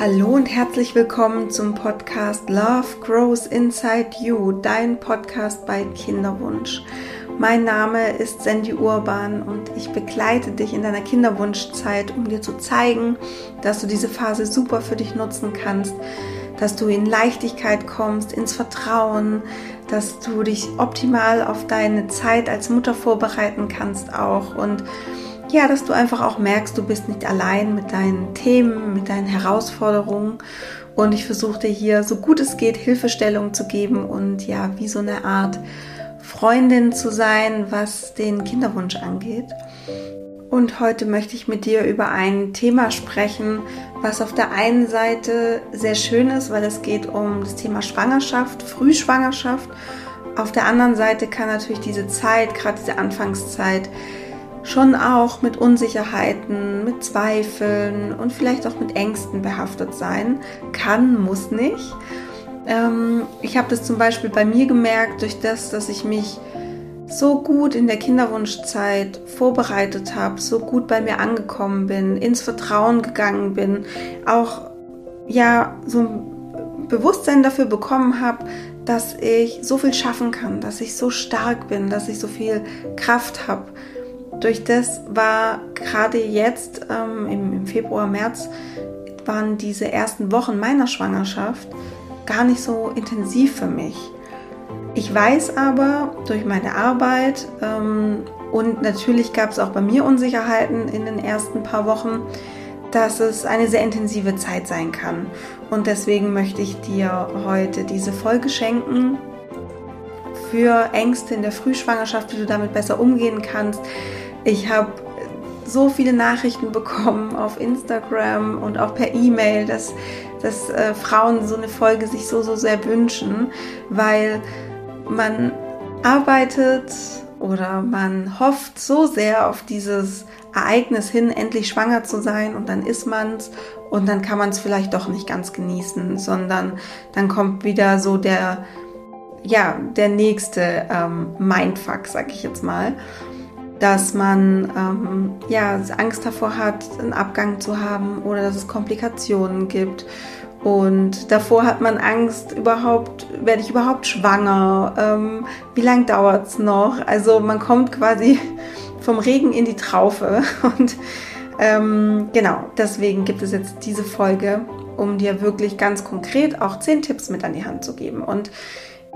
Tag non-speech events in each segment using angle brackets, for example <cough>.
Hallo und herzlich willkommen zum Podcast Love Grows Inside You, dein Podcast bei Kinderwunsch. Mein Name ist Sandy Urban und ich begleite dich in deiner Kinderwunschzeit, um dir zu zeigen, dass du diese Phase super für dich nutzen kannst, dass du in Leichtigkeit kommst, ins Vertrauen, dass du dich optimal auf deine Zeit als Mutter vorbereiten kannst auch und ja, dass du einfach auch merkst, du bist nicht allein mit deinen Themen, mit deinen Herausforderungen. Und ich versuche dir hier, so gut es geht, Hilfestellung zu geben und ja, wie so eine Art Freundin zu sein, was den Kinderwunsch angeht. Und heute möchte ich mit dir über ein Thema sprechen, was auf der einen Seite sehr schön ist, weil es geht um das Thema Schwangerschaft, Frühschwangerschaft. Auf der anderen Seite kann natürlich diese Zeit, gerade diese Anfangszeit, schon auch mit Unsicherheiten, mit Zweifeln und vielleicht auch mit Ängsten behaftet sein. Kann, muss nicht. Ähm, ich habe das zum Beispiel bei mir gemerkt, durch das, dass ich mich so gut in der Kinderwunschzeit vorbereitet habe, so gut bei mir angekommen bin, ins Vertrauen gegangen bin, auch ja so ein Bewusstsein dafür bekommen habe, dass ich so viel schaffen kann, dass ich so stark bin, dass ich so viel Kraft habe durch das war gerade jetzt ähm, im, im Februar, März, waren diese ersten Wochen meiner Schwangerschaft gar nicht so intensiv für mich. Ich weiß aber durch meine Arbeit ähm, und natürlich gab es auch bei mir Unsicherheiten in den ersten paar Wochen, dass es eine sehr intensive Zeit sein kann. Und deswegen möchte ich dir heute diese Folge schenken für Ängste in der Frühschwangerschaft, wie du damit besser umgehen kannst, ich habe so viele Nachrichten bekommen auf Instagram und auch per E-Mail, dass, dass äh, Frauen so eine Folge sich so, so sehr wünschen, weil man arbeitet oder man hofft so sehr auf dieses Ereignis hin, endlich schwanger zu sein und dann ist man es und dann kann man es vielleicht doch nicht ganz genießen, sondern dann kommt wieder so der, ja, der nächste ähm, Mindfuck, sag ich jetzt mal dass man ähm, ja, Angst davor hat, einen Abgang zu haben oder dass es Komplikationen gibt. Und davor hat man Angst, überhaupt, werde ich überhaupt schwanger? Ähm, wie lange dauert es noch? Also man kommt quasi <laughs> vom Regen in die Traufe. <laughs> Und ähm, genau, deswegen gibt es jetzt diese Folge, um dir wirklich ganz konkret auch zehn Tipps mit an die Hand zu geben. Und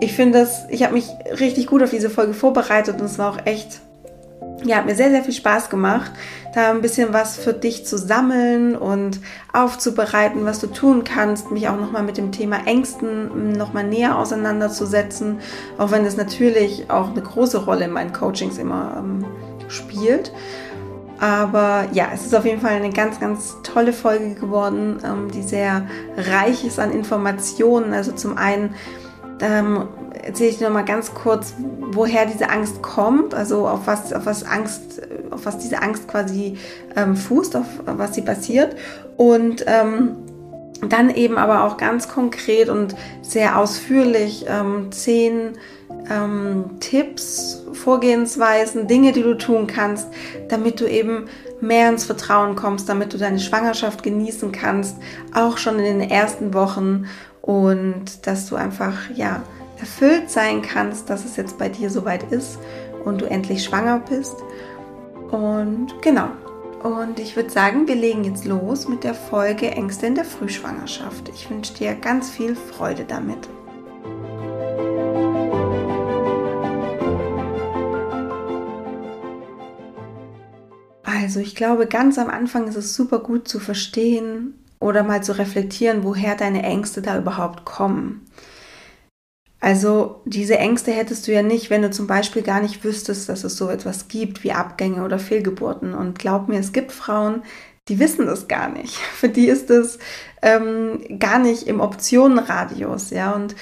ich finde das, ich habe mich richtig gut auf diese Folge vorbereitet und es war auch echt ja, hat mir sehr, sehr viel Spaß gemacht, da ein bisschen was für dich zu sammeln und aufzubereiten, was du tun kannst, mich auch nochmal mit dem Thema Ängsten nochmal näher auseinanderzusetzen, auch wenn es natürlich auch eine große Rolle in meinen Coachings immer ähm, spielt. Aber ja, es ist auf jeden Fall eine ganz, ganz tolle Folge geworden, ähm, die sehr reich ist an Informationen. Also zum einen ähm, erzähle ich dir noch mal ganz kurz, woher diese Angst kommt, also auf was, auf was Angst, auf was diese Angst quasi ähm, fußt, auf was sie basiert und ähm, dann eben aber auch ganz konkret und sehr ausführlich ähm, zehn ähm, Tipps, Vorgehensweisen, Dinge, die du tun kannst, damit du eben mehr ins Vertrauen kommst, damit du deine Schwangerschaft genießen kannst, auch schon in den ersten Wochen. Und dass du einfach ja erfüllt sein kannst, dass es jetzt bei dir soweit ist und du endlich schwanger bist. Und genau. Und ich würde sagen, wir legen jetzt los mit der Folge Ängste in der Frühschwangerschaft. Ich wünsche dir ganz viel Freude damit. Also ich glaube, ganz am Anfang ist es super gut zu verstehen oder mal zu reflektieren, woher deine Ängste da überhaupt kommen. Also diese Ängste hättest du ja nicht, wenn du zum Beispiel gar nicht wüsstest, dass es so etwas gibt wie Abgänge oder Fehlgeburten. Und glaub mir, es gibt Frauen, die wissen das gar nicht. <laughs> Für die ist es ähm, gar nicht im Optionenradius, ja. Und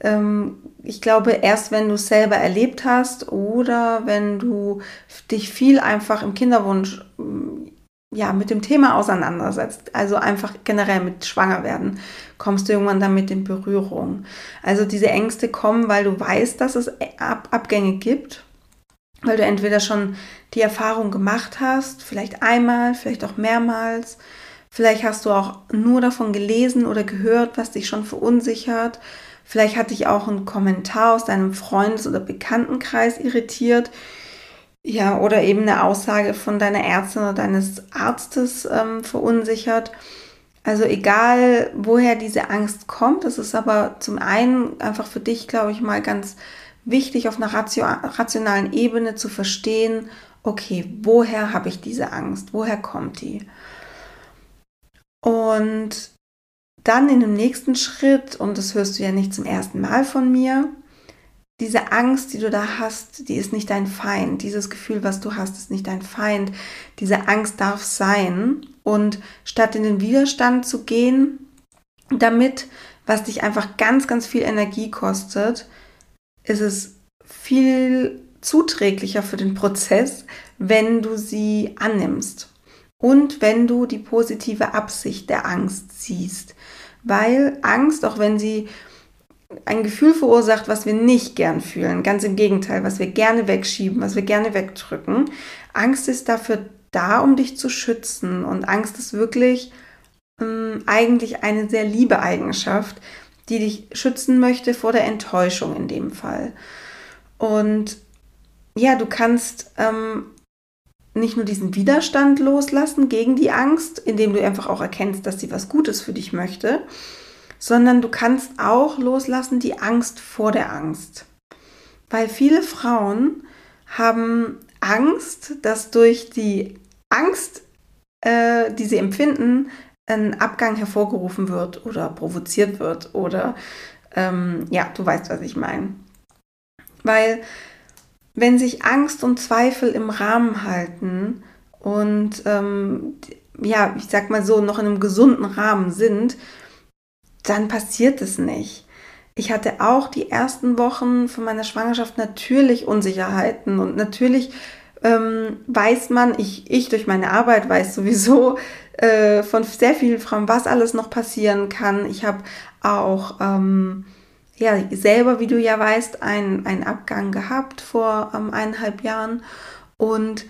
ähm, ich glaube, erst wenn du es selber erlebt hast oder wenn du dich viel einfach im Kinderwunsch ja, mit dem Thema auseinandersetzt, also einfach generell mit Schwangerwerden, kommst du irgendwann damit in Berührung. Also diese Ängste kommen, weil du weißt, dass es Ab Abgänge gibt, weil du entweder schon die Erfahrung gemacht hast, vielleicht einmal, vielleicht auch mehrmals, Vielleicht hast du auch nur davon gelesen oder gehört, was dich schon verunsichert. Vielleicht hat dich auch ein Kommentar aus deinem Freundes- oder Bekanntenkreis irritiert. Ja, oder eben eine Aussage von deiner Ärztin oder deines Arztes ähm, verunsichert. Also egal, woher diese Angst kommt, es ist aber zum einen einfach für dich, glaube ich, mal ganz wichtig, auf einer rationalen Ebene zu verstehen, okay, woher habe ich diese Angst? Woher kommt die? Und dann in dem nächsten Schritt, und das hörst du ja nicht zum ersten Mal von mir, diese Angst, die du da hast, die ist nicht dein Feind. Dieses Gefühl, was du hast, ist nicht dein Feind. Diese Angst darf sein. Und statt in den Widerstand zu gehen, damit, was dich einfach ganz, ganz viel Energie kostet, ist es viel zuträglicher für den Prozess, wenn du sie annimmst und wenn du die positive Absicht der Angst siehst. Weil Angst, auch wenn sie ein Gefühl verursacht, was wir nicht gern fühlen, ganz im Gegenteil, was wir gerne wegschieben, was wir gerne wegdrücken, Angst ist dafür da, um dich zu schützen. Und Angst ist wirklich ähm, eigentlich eine sehr liebe Eigenschaft, die dich schützen möchte vor der Enttäuschung in dem Fall. Und ja, du kannst ähm, nicht nur diesen Widerstand loslassen gegen die Angst, indem du einfach auch erkennst, dass sie was Gutes für dich möchte, sondern du kannst auch loslassen die Angst vor der Angst. Weil viele Frauen haben Angst, dass durch die Angst, äh, die sie empfinden, ein Abgang hervorgerufen wird oder provoziert wird oder ähm, ja, du weißt, was ich meine. Weil wenn sich Angst und Zweifel im Rahmen halten und ähm, ja, ich sag mal so, noch in einem gesunden Rahmen sind, dann passiert es nicht. Ich hatte auch die ersten Wochen von meiner Schwangerschaft natürlich Unsicherheiten und natürlich ähm, weiß man, ich, ich durch meine Arbeit weiß sowieso äh, von sehr vielen Frauen, was alles noch passieren kann. Ich habe auch ähm, ja, selber, wie du ja weißt, einen, einen Abgang gehabt vor ähm, eineinhalb Jahren. Und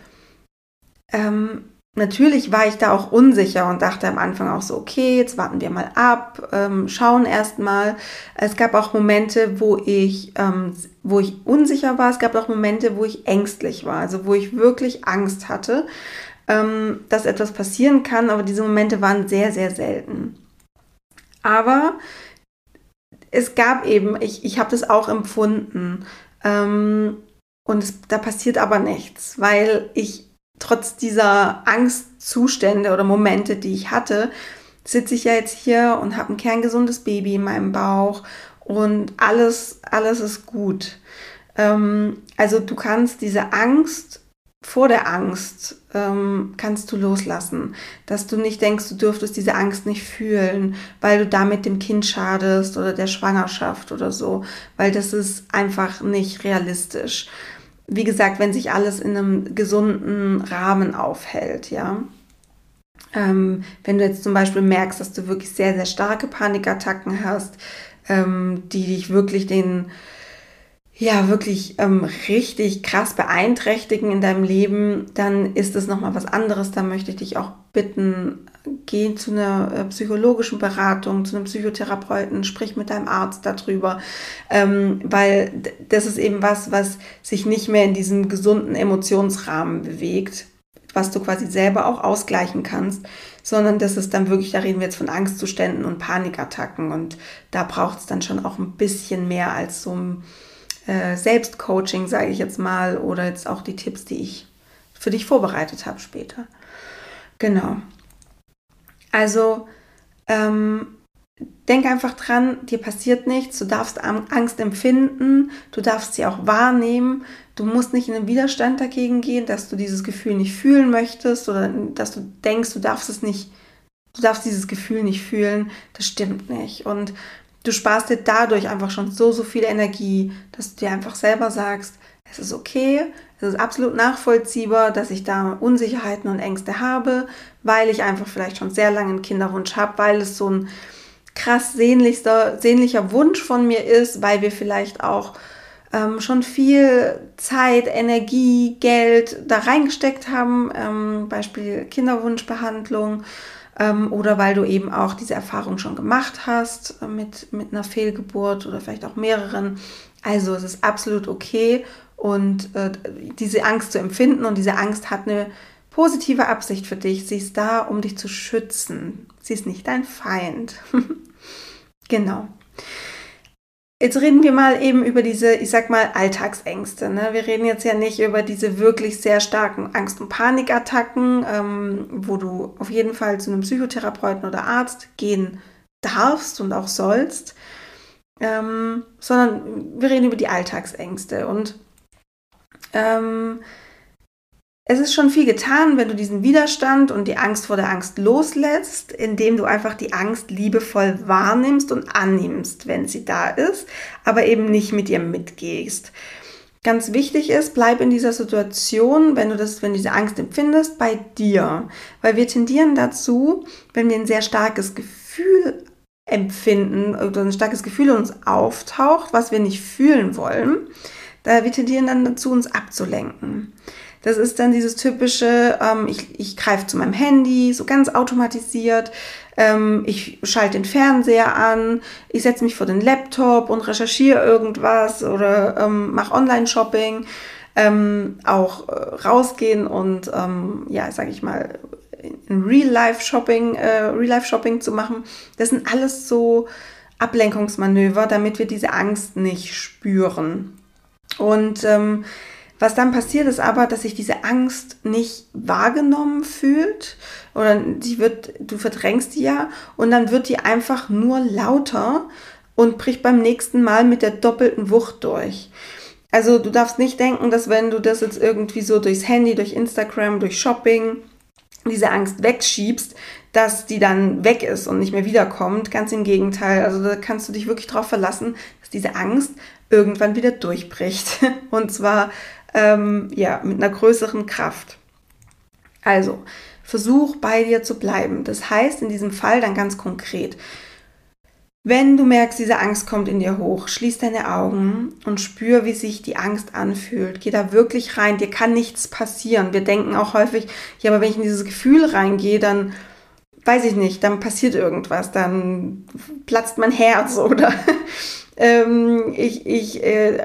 ähm, natürlich war ich da auch unsicher und dachte am Anfang auch so, okay, jetzt warten wir mal ab, ähm, schauen erst mal. Es gab auch Momente, wo ich, ähm, wo ich unsicher war. Es gab auch Momente, wo ich ängstlich war, also wo ich wirklich Angst hatte, ähm, dass etwas passieren kann. Aber diese Momente waren sehr, sehr selten. Aber es gab eben, ich, ich habe das auch empfunden. Ähm, und es, da passiert aber nichts, weil ich trotz dieser Angstzustände oder Momente, die ich hatte, sitze ich ja jetzt hier und habe ein kerngesundes Baby in meinem Bauch und alles, alles ist gut. Ähm, also du kannst diese Angst vor der Angst ähm, kannst du loslassen, dass du nicht denkst, du dürftest diese Angst nicht fühlen, weil du damit dem Kind schadest oder der Schwangerschaft oder so, weil das ist einfach nicht realistisch. Wie gesagt, wenn sich alles in einem gesunden Rahmen aufhält, ja. Ähm, wenn du jetzt zum Beispiel merkst, dass du wirklich sehr, sehr starke Panikattacken hast, ähm, die dich wirklich den ja wirklich ähm, richtig krass beeinträchtigen in deinem Leben, dann ist es nochmal was anderes. Da möchte ich dich auch bitten, geh zu einer äh, psychologischen Beratung, zu einem Psychotherapeuten, sprich mit deinem Arzt darüber, ähm, weil das ist eben was, was sich nicht mehr in diesem gesunden Emotionsrahmen bewegt, was du quasi selber auch ausgleichen kannst, sondern das ist dann wirklich, da reden wir jetzt von Angstzuständen und Panikattacken. Und da braucht es dann schon auch ein bisschen mehr als so ein äh, Selbstcoaching, sage ich jetzt mal, oder jetzt auch die Tipps, die ich für dich vorbereitet habe später. Genau. Also ähm, denk einfach dran, dir passiert nichts, du darfst Angst empfinden, du darfst sie auch wahrnehmen, du musst nicht in den Widerstand dagegen gehen, dass du dieses Gefühl nicht fühlen möchtest oder dass du denkst, du darfst es nicht, du darfst dieses Gefühl nicht fühlen, das stimmt nicht. Und du sparst dir dadurch einfach schon so, so viel Energie, dass du dir einfach selber sagst, es ist okay, es ist absolut nachvollziehbar, dass ich da Unsicherheiten und Ängste habe, weil ich einfach vielleicht schon sehr lange einen Kinderwunsch habe, weil es so ein krass sehnlichster, sehnlicher Wunsch von mir ist, weil wir vielleicht auch ähm, schon viel Zeit, Energie, Geld da reingesteckt haben, ähm, Beispiel Kinderwunschbehandlung ähm, oder weil du eben auch diese Erfahrung schon gemacht hast äh, mit, mit einer Fehlgeburt oder vielleicht auch mehreren. Also es ist absolut okay und äh, diese Angst zu empfinden und diese Angst hat eine positive Absicht für dich. Sie ist da, um dich zu schützen. Sie ist nicht dein Feind. <laughs> genau. Jetzt reden wir mal eben über diese, ich sag mal, Alltagsängste. Ne? Wir reden jetzt ja nicht über diese wirklich sehr starken Angst- und Panikattacken, ähm, wo du auf jeden Fall zu einem Psychotherapeuten oder Arzt gehen darfst und auch sollst, ähm, sondern wir reden über die Alltagsängste. Und ähm, es ist schon viel getan, wenn du diesen Widerstand und die Angst vor der Angst loslässt, indem du einfach die Angst liebevoll wahrnimmst und annimmst, wenn sie da ist, aber eben nicht mit ihr mitgehst. Ganz wichtig ist, bleib in dieser Situation, wenn du das, wenn diese Angst empfindest, bei dir. Weil wir tendieren dazu, wenn wir ein sehr starkes Gefühl empfinden oder ein starkes Gefühl uns auftaucht, was wir nicht fühlen wollen, da wir tendieren dann dazu, uns abzulenken. Das ist dann dieses typische, ähm, ich, ich greife zu meinem Handy, so ganz automatisiert. Ähm, ich schalte den Fernseher an, ich setze mich vor den Laptop und recherchiere irgendwas oder ähm, mache Online-Shopping. Ähm, auch äh, rausgehen und, ähm, ja, sag ich mal, in Real-Life-Shopping, äh, Real-Life-Shopping zu machen. Das sind alles so Ablenkungsmanöver, damit wir diese Angst nicht spüren. Und ähm, was dann passiert ist aber, dass sich diese Angst nicht wahrgenommen fühlt oder die wird, du verdrängst die ja und dann wird die einfach nur lauter und bricht beim nächsten Mal mit der doppelten Wucht durch. Also du darfst nicht denken, dass wenn du das jetzt irgendwie so durchs Handy, durch Instagram, durch Shopping, diese Angst wegschiebst, dass die dann weg ist und nicht mehr wiederkommt. Ganz im Gegenteil. Also da kannst du dich wirklich darauf verlassen, dass diese Angst irgendwann wieder durchbricht. <laughs> Und zwar ähm, ja, mit einer größeren Kraft. Also, versuch bei dir zu bleiben. Das heißt in diesem Fall dann ganz konkret, wenn du merkst, diese Angst kommt in dir hoch, schließ deine Augen und spür, wie sich die Angst anfühlt. Geh da wirklich rein. Dir kann nichts passieren. Wir denken auch häufig, ja, aber wenn ich in dieses Gefühl reingehe, dann weiß ich nicht, dann passiert irgendwas, dann platzt mein Herz oder ähm, ich, ich äh,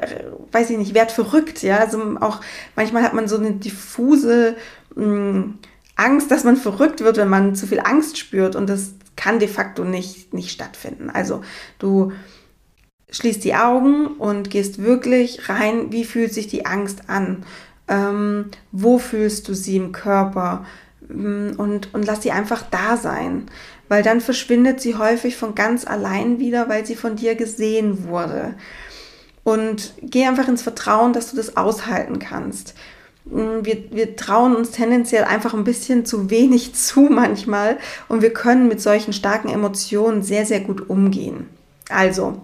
weiß ich nicht, werd verrückt, ja. Also auch manchmal hat man so eine diffuse mh, hm, Angst, dass man verrückt wird, wenn man zu viel Angst spürt und das kann de facto nicht, nicht stattfinden. Also du schließt die Augen und gehst wirklich rein, wie fühlt sich die Angst an? Ähm, wo fühlst du sie im Körper? Hm, und, und lass sie einfach da sein weil dann verschwindet sie häufig von ganz allein wieder, weil sie von dir gesehen wurde. Und geh einfach ins Vertrauen, dass du das aushalten kannst. Mm, wir, wir trauen uns tendenziell einfach ein bisschen zu wenig <laughs> zu manchmal und wir können mit solchen starken Emotionen sehr, sehr gut umgehen. Also,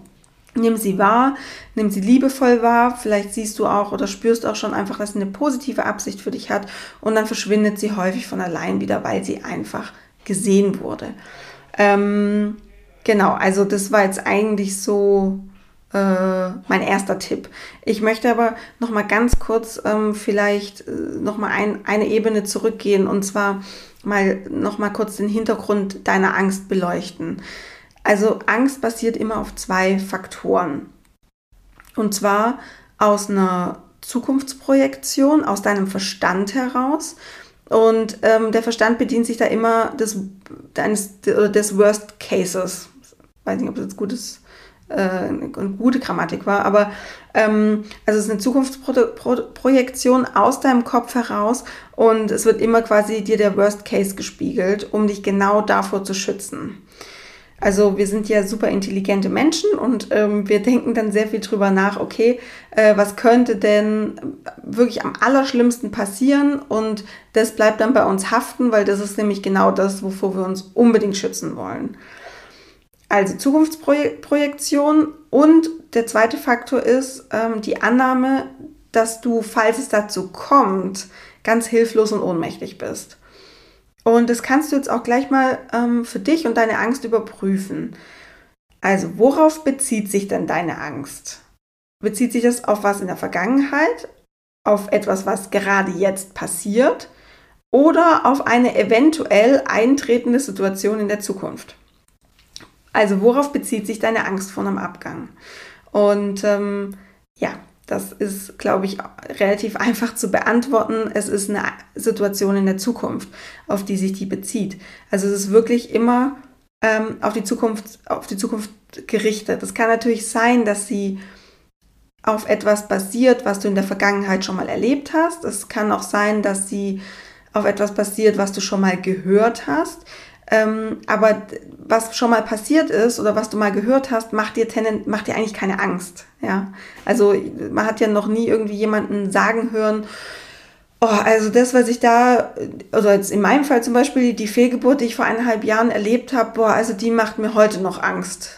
nimm sie wahr, nimm sie liebevoll wahr. Vielleicht siehst du auch oder spürst auch schon einfach, dass sie eine positive Absicht für dich hat und dann verschwindet sie häufig von allein wieder, weil sie einfach gesehen wurde. Ähm, genau, also das war jetzt eigentlich so äh, mein erster Tipp. Ich möchte aber noch mal ganz kurz ähm, vielleicht äh, noch mal ein, eine Ebene zurückgehen und zwar mal noch mal kurz den Hintergrund deiner Angst beleuchten. Also Angst basiert immer auf zwei Faktoren. Und zwar aus einer Zukunftsprojektion, aus deinem Verstand heraus und ähm, der Verstand bedient sich da immer des, des, des Worst Cases. Ich weiß nicht, ob das jetzt gutes, äh, eine gute Grammatik war, aber ähm, also es ist eine Zukunftsprojektion aus deinem Kopf heraus und es wird immer quasi dir der Worst Case gespiegelt, um dich genau davor zu schützen. Also wir sind ja super intelligente Menschen und ähm, wir denken dann sehr viel drüber nach, okay, äh, was könnte denn wirklich am allerschlimmsten passieren und das bleibt dann bei uns haften, weil das ist nämlich genau das, wovor wir uns unbedingt schützen wollen. Also Zukunftsprojektion und der zweite Faktor ist ähm, die Annahme, dass du, falls es dazu kommt, ganz hilflos und ohnmächtig bist. Und das kannst du jetzt auch gleich mal ähm, für dich und deine Angst überprüfen. Also, worauf bezieht sich denn deine Angst? Bezieht sich das auf was in der Vergangenheit? Auf etwas, was gerade jetzt passiert? oder auf eine eventuell eintretende Situation in der Zukunft. Also worauf bezieht sich deine Angst vor einem Abgang? Und ähm, ja, das ist, glaube ich, relativ einfach zu beantworten. Es ist eine Situation in der Zukunft, auf die sich die bezieht. Also es ist wirklich immer ähm, auf, die Zukunft, auf die Zukunft gerichtet. Es kann natürlich sein, dass sie auf etwas basiert, was du in der Vergangenheit schon mal erlebt hast. Es kann auch sein, dass sie auf etwas basiert, was du schon mal gehört hast. Ähm, aber was schon mal passiert ist oder was du mal gehört hast, macht dir, tenden, macht dir eigentlich keine Angst. Ja? Also man hat ja noch nie irgendwie jemanden sagen hören, oh, also das, was ich da, also jetzt in meinem Fall zum Beispiel die Fehlgeburt, die ich vor eineinhalb Jahren erlebt habe, boah, also die macht mir heute noch Angst.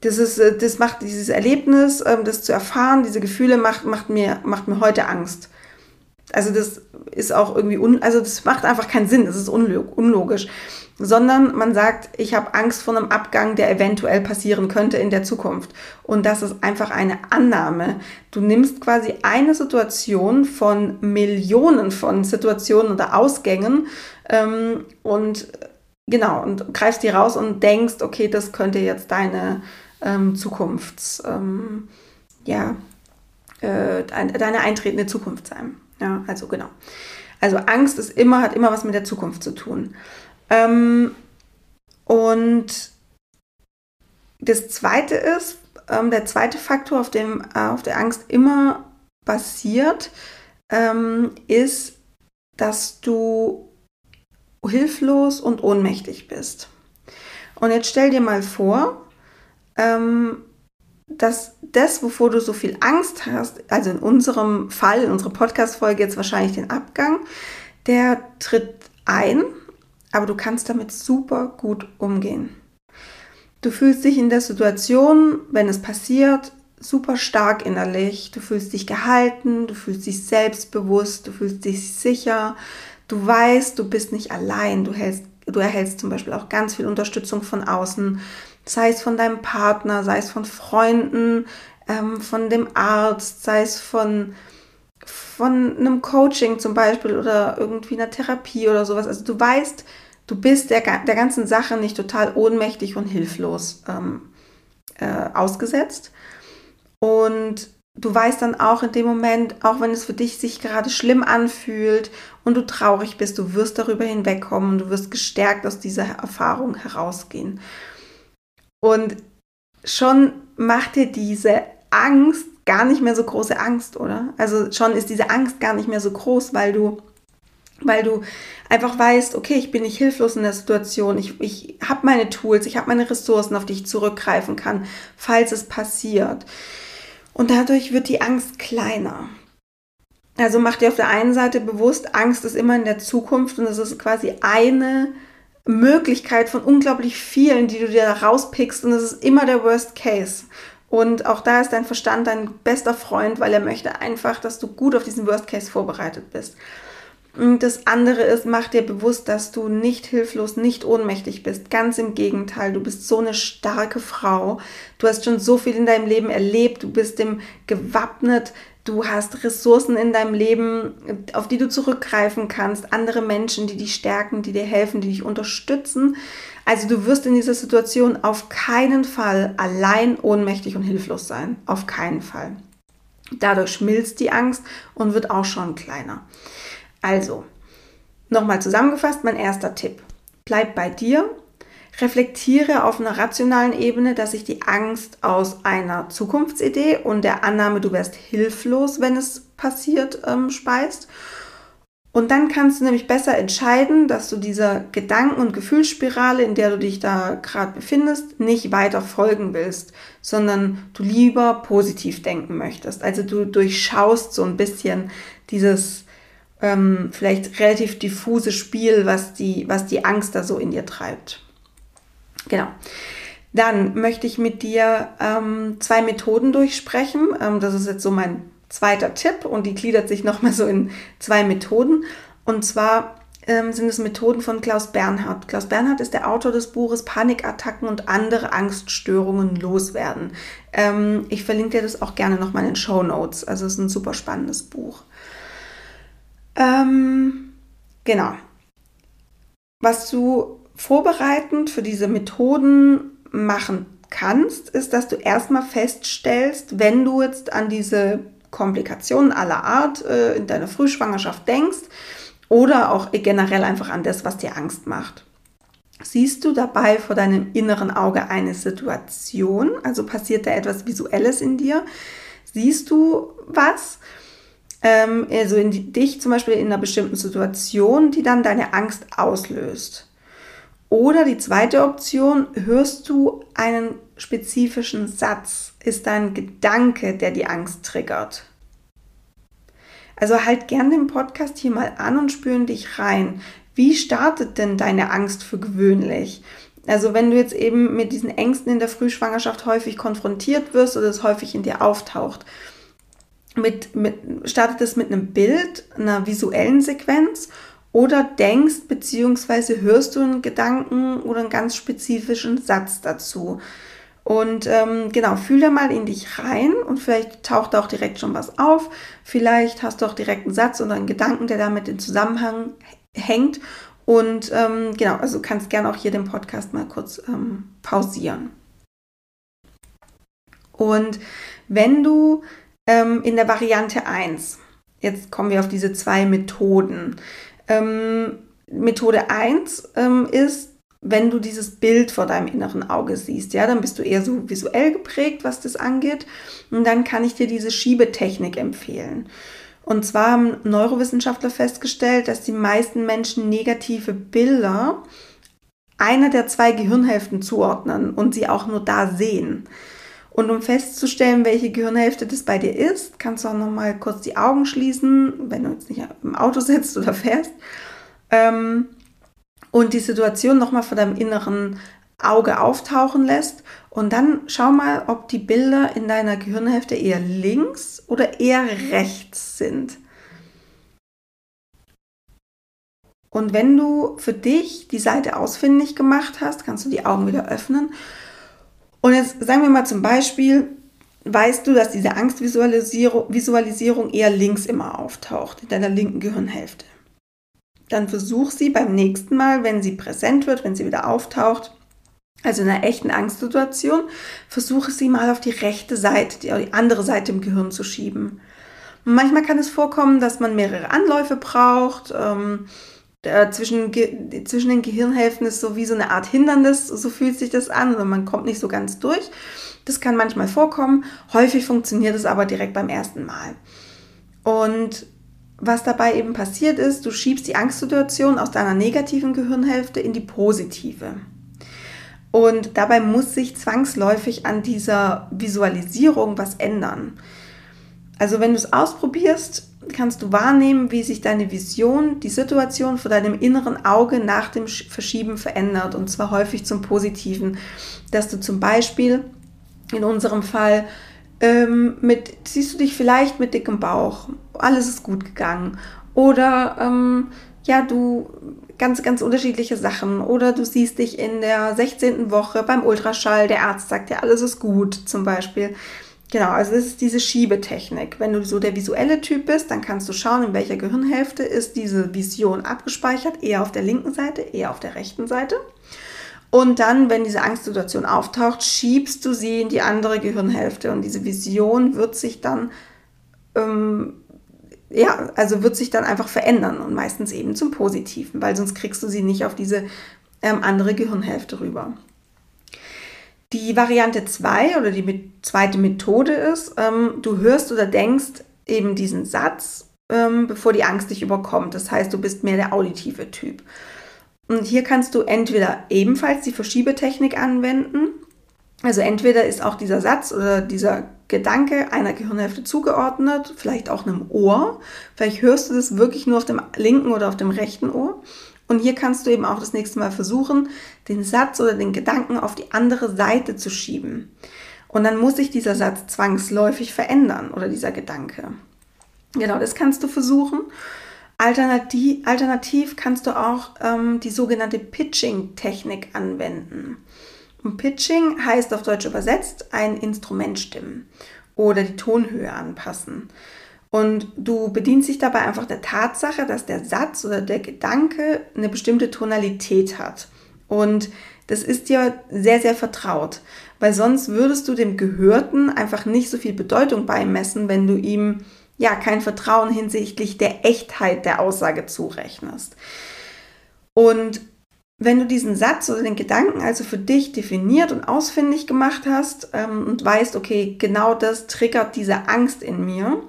Das ist, äh, das macht dieses Erlebnis, ähm, das zu erfahren, diese Gefühle macht, macht mir, macht mir heute Angst. Also das ist auch irgendwie, un, also das macht einfach keinen Sinn, das ist unlogisch sondern man sagt, ich habe Angst vor einem Abgang, der eventuell passieren könnte in der Zukunft. Und das ist einfach eine Annahme. Du nimmst quasi eine Situation von Millionen von Situationen oder Ausgängen ähm, und genau, und greifst die raus und denkst, okay, das könnte jetzt deine ähm, Zukunfts, ähm, ja, äh, deine eintretende Zukunft sein. Ja, also genau. Also Angst ist immer, hat immer was mit der Zukunft zu tun. Ähm, und das zweite ist, ähm, der zweite Faktor, auf dem äh, auf der Angst immer basiert, ähm, ist, dass du hilflos und ohnmächtig bist. Und jetzt stell dir mal vor, ähm, dass das, wovor du so viel Angst hast, also in unserem Fall, in unserer Podcast-Folge jetzt wahrscheinlich den Abgang, der tritt ein aber du kannst damit super gut umgehen. Du fühlst dich in der Situation, wenn es passiert, super stark innerlich. Du fühlst dich gehalten, du fühlst dich selbstbewusst, du fühlst dich sicher. Du weißt, du bist nicht allein. Du, hältst, du erhältst zum Beispiel auch ganz viel Unterstützung von außen, sei es von deinem Partner, sei es von Freunden, ähm, von dem Arzt, sei es von, von einem Coaching zum Beispiel oder irgendwie einer Therapie oder sowas. Also du weißt, du bist der, der ganzen Sache nicht total ohnmächtig und hilflos ähm, äh, ausgesetzt. Und du weißt dann auch in dem Moment, auch wenn es für dich sich gerade schlimm anfühlt und du traurig bist, du wirst darüber hinwegkommen, du wirst gestärkt aus dieser Erfahrung herausgehen. Und schon macht dir diese Angst gar nicht mehr so große Angst, oder? Also schon ist diese Angst gar nicht mehr so groß, weil du weil du einfach weißt, okay, ich bin nicht hilflos in der Situation, ich, ich habe meine Tools, ich habe meine Ressourcen, auf die ich zurückgreifen kann, falls es passiert. Und dadurch wird die Angst kleiner. Also mach dir auf der einen Seite bewusst, Angst ist immer in der Zukunft und es ist quasi eine Möglichkeit von unglaublich vielen, die du dir da rauspickst und es ist immer der Worst Case. Und auch da ist dein Verstand dein bester Freund, weil er möchte einfach, dass du gut auf diesen Worst Case vorbereitet bist. Und das andere ist, mach dir bewusst, dass du nicht hilflos, nicht ohnmächtig bist. Ganz im Gegenteil, du bist so eine starke Frau. Du hast schon so viel in deinem Leben erlebt, du bist dem gewappnet, du hast Ressourcen in deinem Leben, auf die du zurückgreifen kannst, andere Menschen, die dich stärken, die dir helfen, die dich unterstützen. Also du wirst in dieser Situation auf keinen Fall allein ohnmächtig und hilflos sein. Auf keinen Fall. Dadurch schmilzt die Angst und wird auch schon kleiner. Also, nochmal zusammengefasst, mein erster Tipp. Bleib bei dir, reflektiere auf einer rationalen Ebene, dass sich die Angst aus einer Zukunftsidee und der Annahme, du wärst hilflos, wenn es passiert, ähm, speist. Und dann kannst du nämlich besser entscheiden, dass du dieser Gedanken- und Gefühlsspirale, in der du dich da gerade befindest, nicht weiter folgen willst, sondern du lieber positiv denken möchtest. Also du durchschaust so ein bisschen dieses ähm, vielleicht relativ diffuse Spiel, was die, was die Angst da so in dir treibt. Genau. Dann möchte ich mit dir ähm, zwei Methoden durchsprechen. Ähm, das ist jetzt so mein zweiter Tipp und die gliedert sich nochmal so in zwei Methoden. Und zwar ähm, sind es Methoden von Klaus Bernhard. Klaus Bernhard ist der Autor des Buches Panikattacken und andere Angststörungen loswerden. Ähm, ich verlinke dir das auch gerne nochmal in den Show Notes. Also es ist ein super spannendes Buch. Ähm, Genau. Was du vorbereitend für diese Methoden machen kannst, ist, dass du erstmal feststellst, wenn du jetzt an diese Komplikationen aller Art äh, in deiner Frühschwangerschaft denkst oder auch generell einfach an das, was dir Angst macht. Siehst du dabei vor deinem inneren Auge eine Situation, also passiert da etwas Visuelles in dir? Siehst du was? Ähm, also in die, dich zum Beispiel in einer bestimmten Situation, die dann deine Angst auslöst. Oder die zweite Option, hörst du einen spezifischen Satz? Ist da ein Gedanke, der die Angst triggert? Also halt gern den Podcast hier mal an und spüren dich rein. Wie startet denn deine Angst für gewöhnlich? Also wenn du jetzt eben mit diesen Ängsten in der Frühschwangerschaft häufig konfrontiert wirst oder es häufig in dir auftaucht, mit, mit, startet es mit einem Bild, einer visuellen Sequenz oder denkst bzw. hörst du einen Gedanken oder einen ganz spezifischen Satz dazu. Und ähm, genau, fühl da mal in dich rein und vielleicht taucht auch direkt schon was auf. Vielleicht hast du auch direkt einen Satz oder einen Gedanken, der damit in Zusammenhang hängt. Und ähm, genau, also kannst gerne auch hier den Podcast mal kurz ähm, pausieren. Und wenn du ähm, in der Variante 1, jetzt kommen wir auf diese zwei Methoden, ähm, Methode 1 ähm, ist, wenn du dieses Bild vor deinem inneren Auge siehst, ja, dann bist du eher so visuell geprägt, was das angeht. Und dann kann ich dir diese Schiebetechnik empfehlen. Und zwar haben Neurowissenschaftler festgestellt, dass die meisten Menschen negative Bilder einer der zwei Gehirnhälften zuordnen und sie auch nur da sehen. Und um festzustellen, welche Gehirnhälfte das bei dir ist, kannst du auch noch mal kurz die Augen schließen, wenn du jetzt nicht im Auto sitzt oder fährst. Ähm, und die Situation noch mal vor deinem inneren Auge auftauchen lässt. Und dann schau mal, ob die Bilder in deiner Gehirnhälfte eher links oder eher rechts sind. Und wenn du für dich die Seite ausfindig gemacht hast, kannst du die Augen wieder öffnen und jetzt sagen wir mal zum Beispiel, weißt du, dass diese Angstvisualisierung Visualisierung eher links immer auftaucht, in deiner linken Gehirnhälfte. Dann versuch sie beim nächsten Mal, wenn sie präsent wird, wenn sie wieder auftaucht, also in einer echten Angstsituation, versuche sie mal auf die rechte Seite, die, andere Seite im Gehirn zu schieben. Manchmal kann es vorkommen, dass man mehrere Anläufe braucht. Ähm, äh, zwischen, zwischen den Gehirnhälften ist so wie so eine Art Hindernis, so fühlt sich das an, oder man kommt nicht so ganz durch. Das kann manchmal vorkommen, häufig funktioniert es aber direkt beim ersten Mal. Und was dabei eben passiert ist, du schiebst die Angstsituation aus deiner negativen Gehirnhälfte in die positive. Und dabei muss sich zwangsläufig an dieser Visualisierung was ändern. Also wenn du es ausprobierst, kannst du wahrnehmen, wie sich deine Vision, die Situation vor deinem inneren Auge nach dem Verschieben verändert und zwar häufig zum Positiven. Dass du zum Beispiel in unserem Fall ähm, mit, siehst du dich vielleicht mit dickem Bauch, alles ist gut gegangen oder ähm, ja, du ganz, ganz unterschiedliche Sachen oder du siehst dich in der 16. Woche beim Ultraschall, der Arzt sagt ja, alles ist gut zum Beispiel. Genau, also das ist diese Schiebetechnik. Wenn du so der visuelle Typ bist, dann kannst du schauen, in welcher Gehirnhälfte ist diese Vision abgespeichert. Eher auf der linken Seite, eher auf der rechten Seite. Und dann, wenn diese Angstsituation auftaucht, schiebst du sie in die andere Gehirnhälfte. Und diese Vision wird sich dann, ähm, ja, also wird sich dann einfach verändern und meistens eben zum Positiven, weil sonst kriegst du sie nicht auf diese ähm, andere Gehirnhälfte rüber. Die Variante 2 oder die zweite Methode ist, ähm, du hörst oder denkst eben diesen Satz, ähm, bevor die Angst dich überkommt. Das heißt, du bist mehr der auditive Typ. Und hier kannst du entweder ebenfalls die Verschiebetechnik anwenden. Also entweder ist auch dieser Satz oder dieser Gedanke einer Gehirnhälfte zugeordnet, vielleicht auch einem Ohr. Vielleicht hörst du das wirklich nur auf dem linken oder auf dem rechten Ohr. Und hier kannst du eben auch das nächste Mal versuchen, den Satz oder den Gedanken auf die andere Seite zu schieben. Und dann muss sich dieser Satz zwangsläufig verändern oder dieser Gedanke. Genau, das kannst du versuchen. Alternativ, alternativ kannst du auch ähm, die sogenannte Pitching-Technik anwenden. Und Pitching heißt auf Deutsch übersetzt ein Instrument stimmen oder die Tonhöhe anpassen. Und du bedienst dich dabei einfach der Tatsache, dass der Satz oder der Gedanke eine bestimmte Tonalität hat. Und das ist dir sehr, sehr vertraut, weil sonst würdest du dem Gehörten einfach nicht so viel Bedeutung beimessen, wenn du ihm ja kein Vertrauen hinsichtlich der Echtheit der Aussage zurechnest. Und wenn du diesen Satz oder den Gedanken also für dich definiert und ausfindig gemacht hast ähm, und weißt, okay, genau das triggert diese Angst in mir,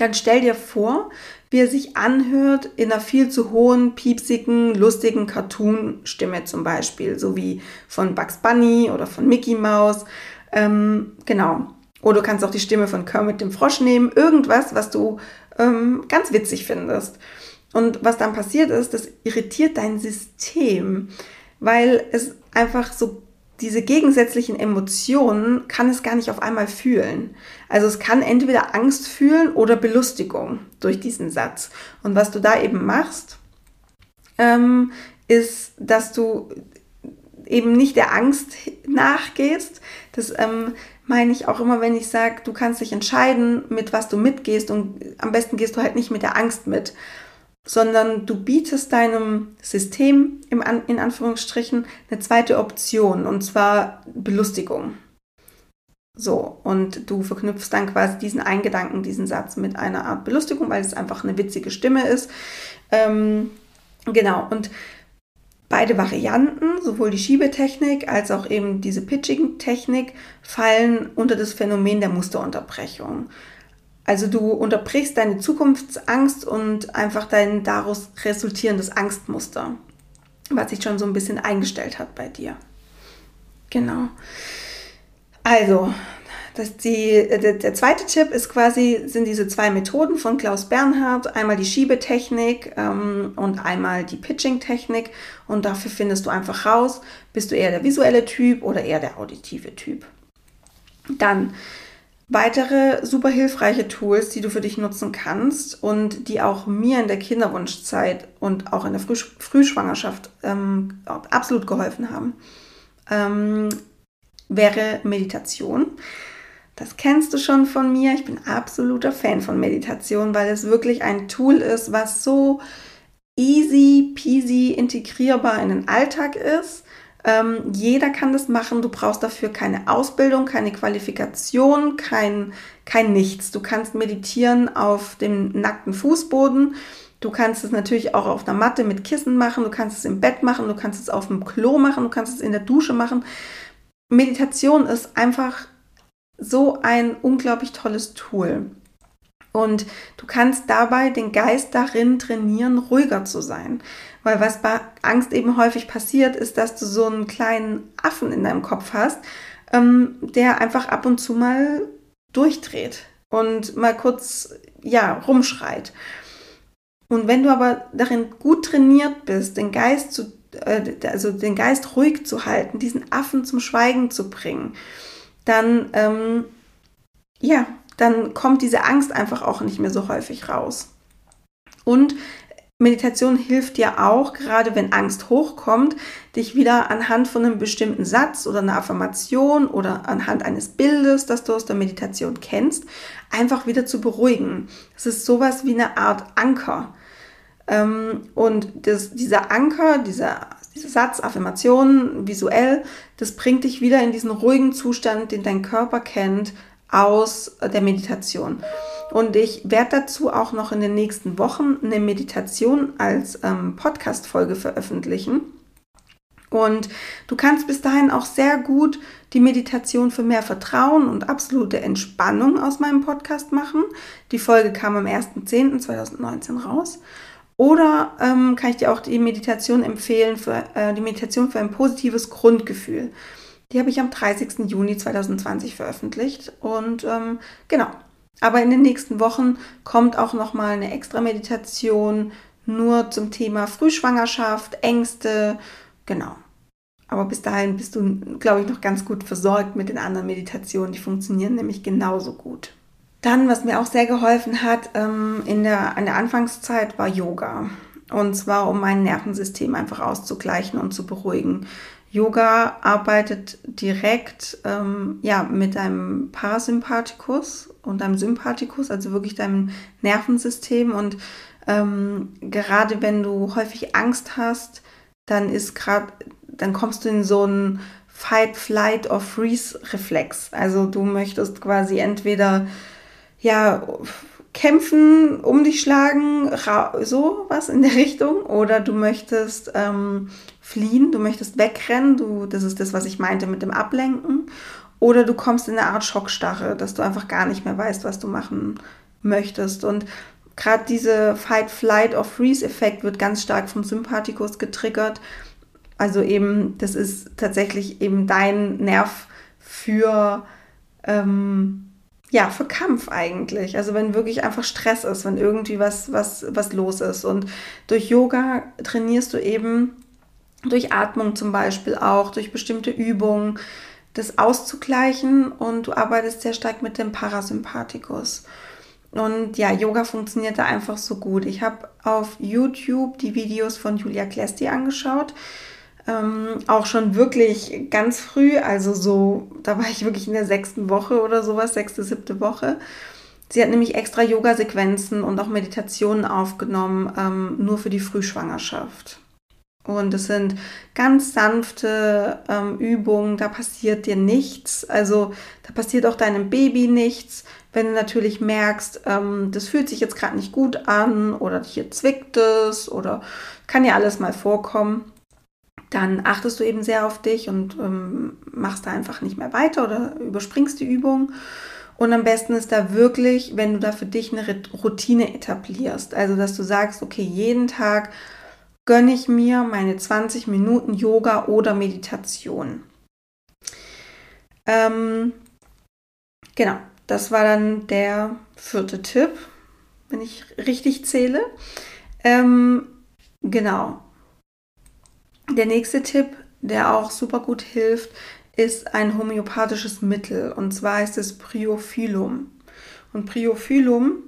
dann stell dir vor, wie er sich anhört in einer viel zu hohen, piepsigen, lustigen Cartoon-Stimme zum Beispiel, so wie von Bugs Bunny oder von Mickey Mouse. Ähm, genau. Oder du kannst auch die Stimme von Kermit dem Frosch nehmen, irgendwas, was du ähm, ganz witzig findest. Und was dann passiert ist, das irritiert dein System, weil es einfach so diese gegensätzlichen Emotionen kann es gar nicht auf einmal fühlen. Also es kann entweder Angst fühlen oder Belustigung durch diesen Satz. Und was du da eben machst, ähm, ist, dass du eben nicht der Angst nachgehst. Das ähm, meine ich auch immer, wenn ich sage, du kannst dich entscheiden, mit was du mitgehst und am besten gehst du halt nicht mit der Angst mit sondern du bietest deinem System im An in Anführungsstrichen eine zweite Option und zwar Belustigung. So, und du verknüpfst dann quasi diesen Eingedanken, diesen Satz mit einer Art Belustigung, weil es einfach eine witzige Stimme ist. Ähm, genau, und beide Varianten, sowohl die Schiebetechnik als auch eben diese Pitching-Technik, fallen unter das Phänomen der Musterunterbrechung. Also du unterbrichst deine Zukunftsangst und einfach dein daraus resultierendes Angstmuster, was sich schon so ein bisschen eingestellt hat bei dir. Genau. Also, das die, der, der, zweite Tipp ist quasi, sind diese zwei Methoden von Klaus Bernhard. Einmal die Schiebetechnik ähm, und einmal die Pitching-Technik. Und dafür findest du einfach raus, bist du eher der visuelle Typ oder eher der auditive Typ. Dann weitere super hilfreiche Tools, die du für dich nutzen kannst und die auch mir in der Kinderwunschzeit und auch in der Früh Frühschwangerschaft ähm, absolut geholfen haben, ähm, wäre Meditation. Das kennst du schon von mir. Ich bin absoluter Fan von Meditation, weil es wirklich ein Tool ist, was so easy peasy integrierbar in den Alltag ist ähm, jeder kann das machen. Du brauchst dafür keine Ausbildung, keine Qualifikation, kein, kein Nichts. Du kannst meditieren auf dem nackten Fußboden. Du kannst es natürlich auch auf einer Matte mit Kissen machen. Du kannst es im Bett machen. Du kannst es auf dem Klo machen. Du kannst es in der Dusche machen. Meditation ist einfach so ein unglaublich tolles Tool. Und du kannst dabei den Geist darin trainieren, ruhiger zu sein. Weil was bei Angst eben häufig passiert, ist, dass du so einen kleinen Affen in deinem Kopf hast, ähm, der einfach ab und zu mal durchdreht und mal kurz, ja, rumschreit. Und wenn du aber darin gut trainiert bist, den Geist zu, äh, also den Geist ruhig zu halten, diesen Affen zum Schweigen zu bringen, dann, ähm, ja, dann kommt diese Angst einfach auch nicht mehr so häufig raus. Und Meditation hilft dir auch, gerade wenn Angst hochkommt, dich wieder anhand von einem bestimmten Satz oder einer Affirmation oder anhand eines Bildes, das du aus der Meditation kennst, einfach wieder zu beruhigen. Das ist sowas wie eine Art Anker. Ähm, und das, dieser Anker, dieser, dieser Satz, Affirmation, visuell, das bringt dich wieder in diesen ruhigen Zustand, den dein Körper kennt, aus der Meditation. Und ich werde dazu auch noch in den nächsten Wochen eine Meditation als ähm, Podcast-Folge veröffentlichen. Und du kannst bis dahin auch sehr gut die Meditation für mehr Vertrauen und absolute Entspannung aus meinem Podcast machen. Die Folge kam am 1.10.2019 raus. Oder ähm, kann ich dir auch die Meditation empfehlen, für, äh, die Meditation für ein positives Grundgefühl. Die habe ich am 30. Juni 2020 veröffentlicht. Und ähm, genau, aber in den nächsten Wochen kommt auch nochmal eine extra Meditation nur zum Thema Frühschwangerschaft, Ängste, genau. Aber bis dahin bist du, glaube ich, noch ganz gut versorgt mit den anderen Meditationen. Die funktionieren nämlich genauso gut. Dann, was mir auch sehr geholfen hat ähm, in, der, in der Anfangszeit, war Yoga. Und zwar, um mein Nervensystem einfach auszugleichen und zu beruhigen. Yoga arbeitet direkt ähm, ja, mit deinem Parasympathikus und deinem Sympathikus, also wirklich deinem Nervensystem. Und ähm, gerade wenn du häufig Angst hast, dann ist gerade, dann kommst du in so einen Fight, Flight or Freeze Reflex. Also du möchtest quasi entweder ja kämpfen, um dich schlagen, so was in der Richtung, oder du möchtest ähm, fliehen, du möchtest wegrennen, du, das ist das, was ich meinte mit dem Ablenken, oder du kommst in eine Art Schockstarre, dass du einfach gar nicht mehr weißt, was du machen möchtest. Und gerade diese Fight, Flight or Freeze-Effekt wird ganz stark vom Sympathikus getriggert. Also eben, das ist tatsächlich eben dein Nerv für, ähm, ja, für Kampf eigentlich. Also wenn wirklich einfach Stress ist, wenn irgendwie was, was, was los ist. Und durch Yoga trainierst du eben durch Atmung zum Beispiel auch, durch bestimmte Übungen, das auszugleichen und du arbeitest sehr stark mit dem Parasympathikus. Und ja, Yoga funktioniert da einfach so gut. Ich habe auf YouTube die Videos von Julia Klesti angeschaut. Ähm, auch schon wirklich ganz früh, also so, da war ich wirklich in der sechsten Woche oder sowas, sechste, siebte Woche. Sie hat nämlich extra Yoga-Sequenzen und auch Meditationen aufgenommen, ähm, nur für die Frühschwangerschaft. Und es sind ganz sanfte ähm, Übungen, da passiert dir nichts. Also da passiert auch deinem Baby nichts. Wenn du natürlich merkst, ähm, das fühlt sich jetzt gerade nicht gut an oder hier zwickt es oder kann ja alles mal vorkommen, dann achtest du eben sehr auf dich und ähm, machst da einfach nicht mehr weiter oder überspringst die Übung. Und am besten ist da wirklich, wenn du da für dich eine Routine etablierst. Also, dass du sagst, okay, jeden Tag gönne ich mir meine 20 Minuten Yoga oder Meditation. Ähm, genau, das war dann der vierte Tipp, wenn ich richtig zähle. Ähm, genau. Der nächste Tipp, der auch super gut hilft, ist ein homöopathisches Mittel. Und zwar ist es Priophyllum. Und Priophyllum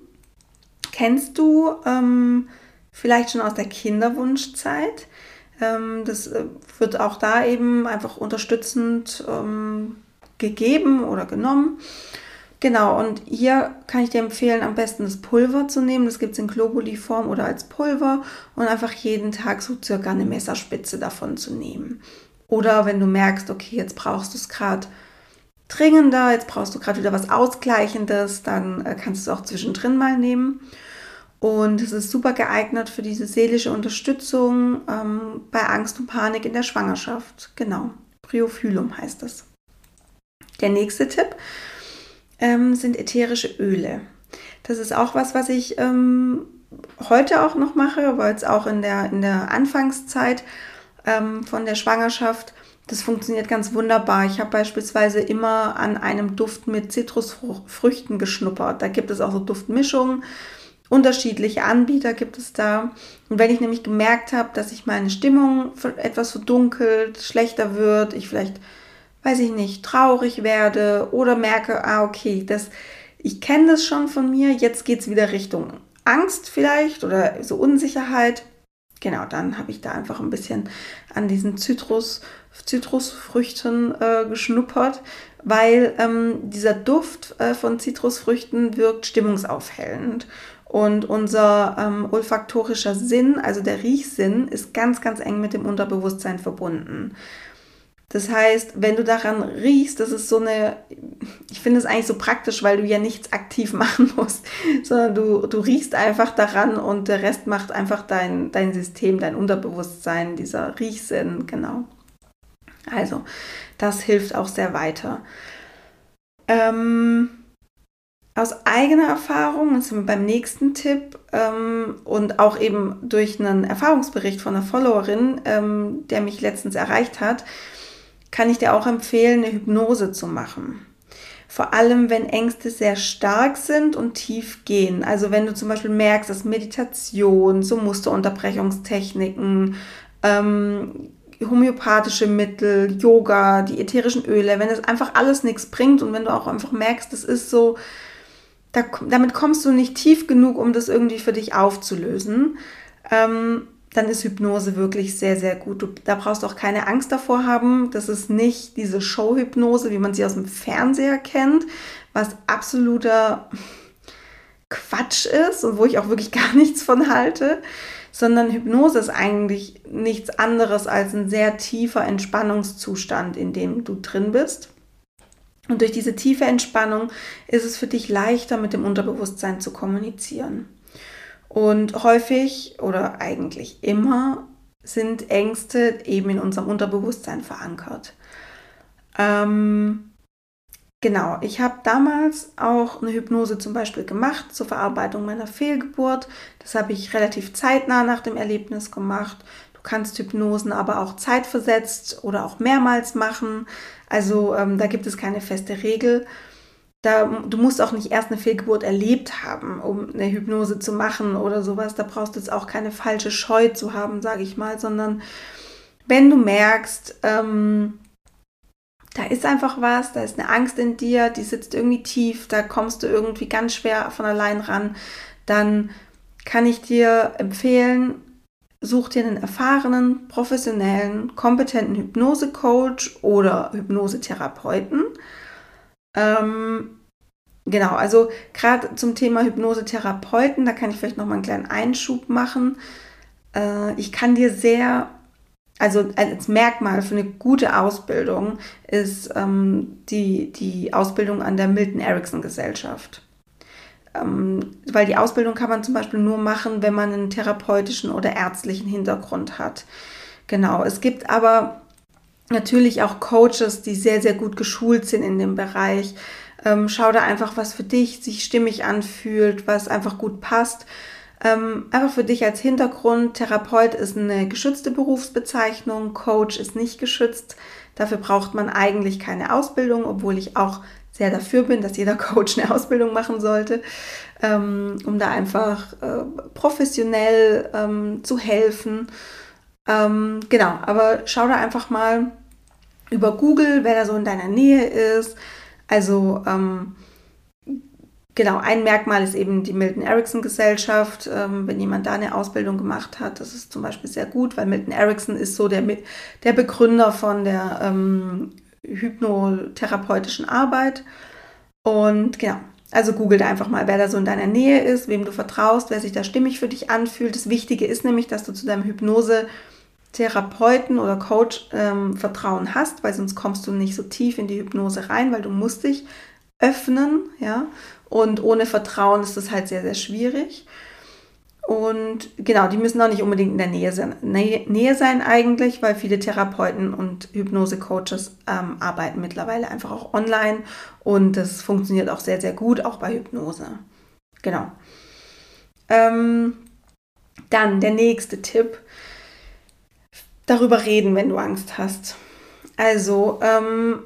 kennst du ähm, vielleicht schon aus der Kinderwunschzeit. Ähm, das äh, wird auch da eben einfach unterstützend ähm, gegeben oder genommen. Genau, und hier kann ich dir empfehlen, am besten das Pulver zu nehmen. Das gibt es in Globuli-Form oder als Pulver und einfach jeden Tag so circa eine Messerspitze davon zu nehmen. Oder wenn du merkst, okay, jetzt brauchst du es gerade dringender, jetzt brauchst du gerade wieder was Ausgleichendes, dann äh, kannst du es auch zwischendrin mal nehmen. Und es ist super geeignet für diese seelische Unterstützung ähm, bei Angst und Panik in der Schwangerschaft. Genau, Priophyllum heißt es. Der nächste Tipp ähm, sind ätherische Öle. Das ist auch was, was ich ähm, heute auch noch mache, weil es auch in der, in der Anfangszeit ähm, von der Schwangerschaft, das funktioniert ganz wunderbar. Ich habe beispielsweise immer an einem Duft mit Zitrusfrüchten geschnuppert. Da gibt es auch so Duftmischungen unterschiedliche Anbieter gibt es da. Und wenn ich nämlich gemerkt habe, dass sich meine Stimmung etwas verdunkelt, schlechter wird, ich vielleicht, weiß ich nicht, traurig werde oder merke, ah, okay, das, ich kenne das schon von mir, jetzt geht es wieder Richtung Angst vielleicht oder so Unsicherheit. Genau, dann habe ich da einfach ein bisschen an diesen Zitrus, Zitrusfrüchten äh, geschnuppert, weil ähm, dieser Duft äh, von Zitrusfrüchten wirkt stimmungsaufhellend. Und unser ähm, olfaktorischer Sinn, also der Riechsinn, ist ganz, ganz eng mit dem Unterbewusstsein verbunden. Das heißt, wenn du daran riechst, das ist so eine, ich finde es eigentlich so praktisch, weil du ja nichts aktiv <laughs> machen musst, sondern du, du riechst einfach daran und der Rest macht einfach dein, dein System, dein Unterbewusstsein, dieser Riechsinn, genau. Also, das hilft auch sehr weiter. Ähm, aus eigener Erfahrung, das sind wir beim nächsten Tipp, ähm, und auch eben durch einen Erfahrungsbericht von einer Followerin, ähm, der mich letztens erreicht hat, kann ich dir auch empfehlen, eine Hypnose zu machen. Vor allem, wenn Ängste sehr stark sind und tief gehen. Also wenn du zum Beispiel merkst, dass Meditation, so Musterunterbrechungstechniken, ähm, homöopathische Mittel, Yoga, die ätherischen Öle, wenn das einfach alles nichts bringt und wenn du auch einfach merkst, das ist so, da, damit kommst du nicht tief genug, um das irgendwie für dich aufzulösen, ähm, dann ist Hypnose wirklich sehr, sehr gut. Du, da brauchst du auch keine Angst davor haben. Das ist nicht diese Showhypnose, wie man sie aus dem Fernseher kennt, was absoluter Quatsch ist und wo ich auch wirklich <laughs> gar nichts von halte, sondern Hypnose ist eigentlich nichts anderes als ein sehr tiefer Entspannungszustand, in dem du drin bist. Und durch diese tiefe Entspannung ist es für dich leichter, mit dem Unterbewusstsein zu kommunizieren. Und häufig oder eigentlich immer sind Ängste eben in unserem Unterbewusstsein verankert. Ähm, genau, ich habe damals auch eine Hypnose zum Beispiel gemacht zur Verarbeitung meiner Fehlgeburt. Das habe ich relativ zeitnah nach dem Erlebnis gemacht. Du kannst Hypnosen aber auch zeitversetzt oder auch mehrmals machen. Also ähm, da gibt es keine feste Regel da, du musst auch nicht erst eine Fehlgeburt erlebt haben, um eine Hypnose zu machen oder sowas. Da brauchst du jetzt auch keine falsche Scheu zu haben, sage ich mal, sondern wenn du merkst, ähm, da ist einfach was, da ist eine Angst in dir, die sitzt irgendwie tief, da kommst du irgendwie ganz schwer von allein ran, dann kann ich dir empfehlen, such dir einen erfahrenen, professionellen, kompetenten Hypnosecoach oder Hypnosetherapeuten ähm, genau, also gerade zum Thema Hypnosetherapeuten, da kann ich vielleicht noch mal einen kleinen Einschub machen. Äh, ich kann dir sehr, also als Merkmal für eine gute Ausbildung ist ähm, die, die Ausbildung an der Milton Erickson Gesellschaft. Ähm, weil die Ausbildung kann man zum Beispiel nur machen, wenn man einen therapeutischen oder ärztlichen Hintergrund hat. Genau, es gibt aber natürlich auch Coaches, die sehr, sehr gut geschult sind in dem Bereich. Ähm, schau da einfach, was für dich sich stimmig anfühlt, was einfach gut passt. Ähm, einfach für dich als Hintergrund, Therapeut ist eine geschützte Berufsbezeichnung, Coach ist nicht geschützt. Dafür braucht man eigentlich keine Ausbildung, obwohl ich auch sehr dafür bin, dass jeder <laughs> Coach eine Ausbildung machen sollte, ähm, um da einfach äh, professionell ähm, zu helfen. Ähm, genau, aber schau da einfach mal, über Google, wer da so in deiner Nähe ist. Also ähm, genau, ein Merkmal ist eben die Milton Erickson Gesellschaft. Ähm, wenn jemand da eine Ausbildung gemacht hat, das ist zum Beispiel sehr gut, weil Milton Erickson ist so der, der Begründer von der ähm, hypnotherapeutischen Arbeit. Und genau, also google da einfach mal, wer da so in deiner Nähe ist, wem du vertraust, wer sich da stimmig für dich anfühlt. Das Wichtige ist nämlich, dass du zu deinem Hypnose Therapeuten oder Coach ähm, Vertrauen hast, weil sonst kommst du nicht so tief in die Hypnose rein, weil du musst dich öffnen, ja. Und ohne Vertrauen ist das halt sehr, sehr schwierig. Und genau, die müssen auch nicht unbedingt in der Nähe sein, Nähe, sein eigentlich, weil viele Therapeuten und Hypnose-Coaches ähm, arbeiten mittlerweile einfach auch online und das funktioniert auch sehr, sehr gut, auch bei Hypnose. Genau. Ähm, dann der nächste Tipp darüber reden, wenn du Angst hast. Also, ähm,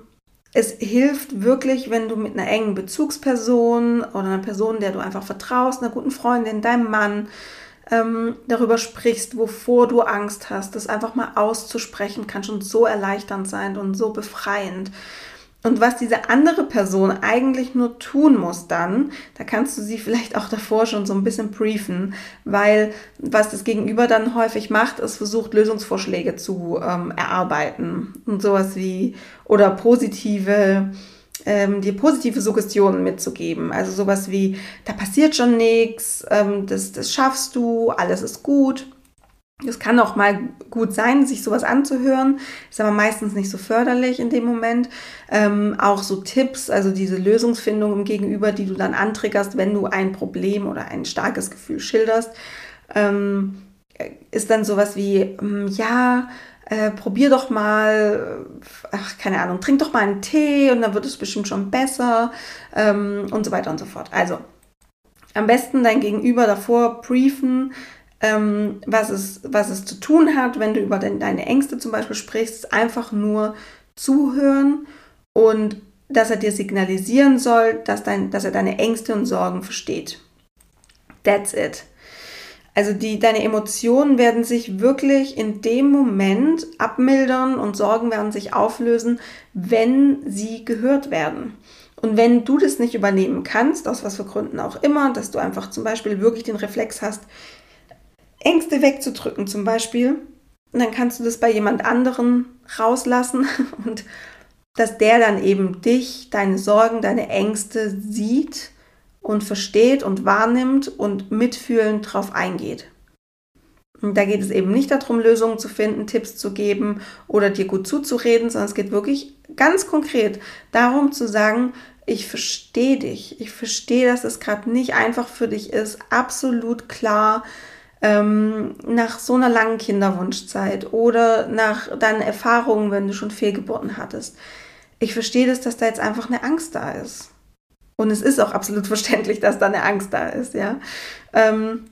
es hilft wirklich, wenn du mit einer engen Bezugsperson oder einer Person, der du einfach vertraust, einer guten Freundin, deinem Mann, ähm, darüber sprichst, wovor du Angst hast. Das einfach mal auszusprechen kann schon so erleichternd sein und so befreiend. Und was diese andere Person eigentlich nur tun muss dann, da kannst du sie vielleicht auch davor schon so ein bisschen briefen, weil was das Gegenüber dann häufig macht, ist versucht Lösungsvorschläge zu ähm, erarbeiten und sowas wie oder positive ähm, dir positive Suggestionen mitzugeben. Also sowas wie, da passiert schon nichts, ähm, das, das schaffst du, alles ist gut. Es kann auch mal gut sein, sich sowas anzuhören, ist aber meistens nicht so förderlich in dem Moment. Ähm, auch so Tipps, also diese Lösungsfindung im Gegenüber, die du dann antriggerst, wenn du ein Problem oder ein starkes Gefühl schilderst, ähm, ist dann sowas wie, ähm, ja, äh, probier doch mal, ach, keine Ahnung, trink doch mal einen Tee und dann wird es bestimmt schon besser ähm, und so weiter und so fort. Also, am besten dein Gegenüber davor briefen, ähm, was, es, was es zu tun hat, wenn du über de deine Ängste zum Beispiel sprichst, einfach nur zuhören und dass er dir signalisieren soll, dass, dein, dass er deine Ängste und Sorgen versteht. That's it. Also die, deine Emotionen werden sich wirklich in dem Moment abmildern und Sorgen werden sich auflösen, wenn sie gehört werden. Und wenn du das nicht übernehmen kannst, aus was für Gründen auch immer, dass du einfach zum Beispiel wirklich den Reflex hast, Ängste wegzudrücken zum Beispiel. Und dann kannst du das bei jemand anderen rauslassen <laughs> und dass der dann eben dich, deine Sorgen, deine Ängste sieht und versteht und wahrnimmt und mitfühlend drauf eingeht. Und da geht es eben nicht darum, Lösungen zu finden, Tipps zu geben oder dir gut zuzureden, sondern es geht wirklich ganz konkret darum zu sagen, ich verstehe dich. Ich verstehe, dass es gerade nicht einfach für dich ist. Absolut klar. Ähm, nach so einer langen Kinderwunschzeit oder nach deinen Erfahrungen, wenn du schon Fehlgeburten hattest. Ich verstehe das, dass da jetzt einfach eine Angst da ist. Und es ist auch absolut <laughs> verständlich, dass da eine Angst da ist, ja. Ähm,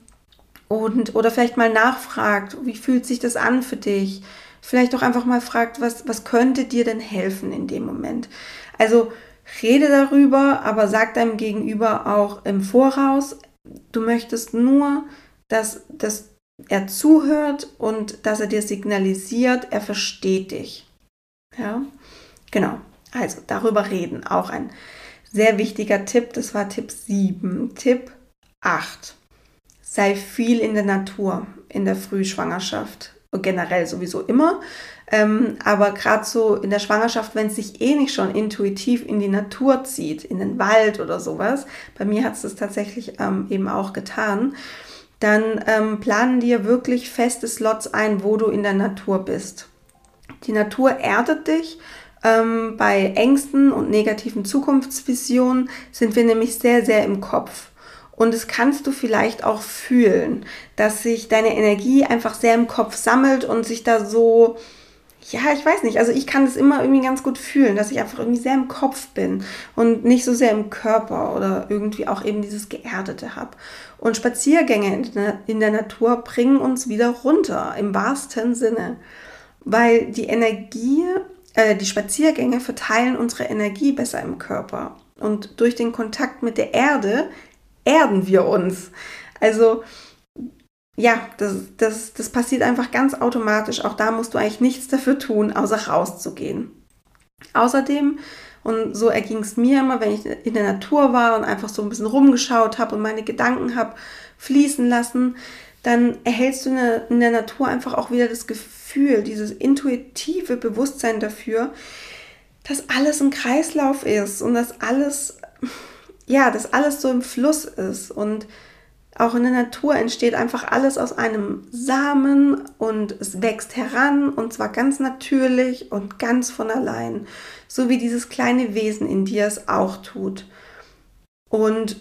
und, oder vielleicht mal nachfragt, wie fühlt sich das an für dich? Vielleicht auch einfach mal fragt, was, was könnte dir denn helfen in dem Moment? Also rede darüber, aber sag deinem Gegenüber auch im Voraus, du möchtest nur, dass, dass er zuhört und dass er dir signalisiert, er versteht dich. Ja, genau. Also darüber reden. Auch ein sehr wichtiger Tipp. Das war Tipp 7. Tipp 8 sei viel in der Natur in der Frühschwangerschaft. Generell sowieso immer. Ähm, aber gerade so in der Schwangerschaft, wenn es sich eh nicht schon intuitiv in die Natur zieht, in den Wald oder sowas, bei mir hat es das tatsächlich ähm, eben auch getan, dann ähm, planen dir wirklich feste Slots ein, wo du in der Natur bist. Die Natur erdet dich. Ähm, bei Ängsten und negativen Zukunftsvisionen sind wir nämlich sehr, sehr im Kopf. Und das kannst du vielleicht auch fühlen, dass sich deine Energie einfach sehr im Kopf sammelt und sich da so, ja, ich weiß nicht, also ich kann das immer irgendwie ganz gut fühlen, dass ich einfach irgendwie sehr im Kopf bin und nicht so sehr im Körper oder irgendwie auch eben dieses Geerdete habe. Und Spaziergänge in der Natur bringen uns wieder runter, im wahrsten Sinne, weil die Energie, äh, die Spaziergänge verteilen unsere Energie besser im Körper. Und durch den Kontakt mit der Erde erden wir uns. Also ja, das, das, das passiert einfach ganz automatisch. Auch da musst du eigentlich nichts dafür tun, außer rauszugehen. Außerdem, und so erging es mir immer, wenn ich in der Natur war und einfach so ein bisschen rumgeschaut habe und meine Gedanken habe fließen lassen, dann erhältst du in der, Natur einfach auch wieder das Gefühl, dieses intuitive Bewusstsein dafür, dass alles ein Kreislauf ist und dass alles ja, dass alles so im Fluss ist und auch in der Natur entsteht einfach alles aus einem Samen und es wächst heran und zwar ganz natürlich und ganz von allein, so wie dieses kleine Wesen in dir es auch tut. Und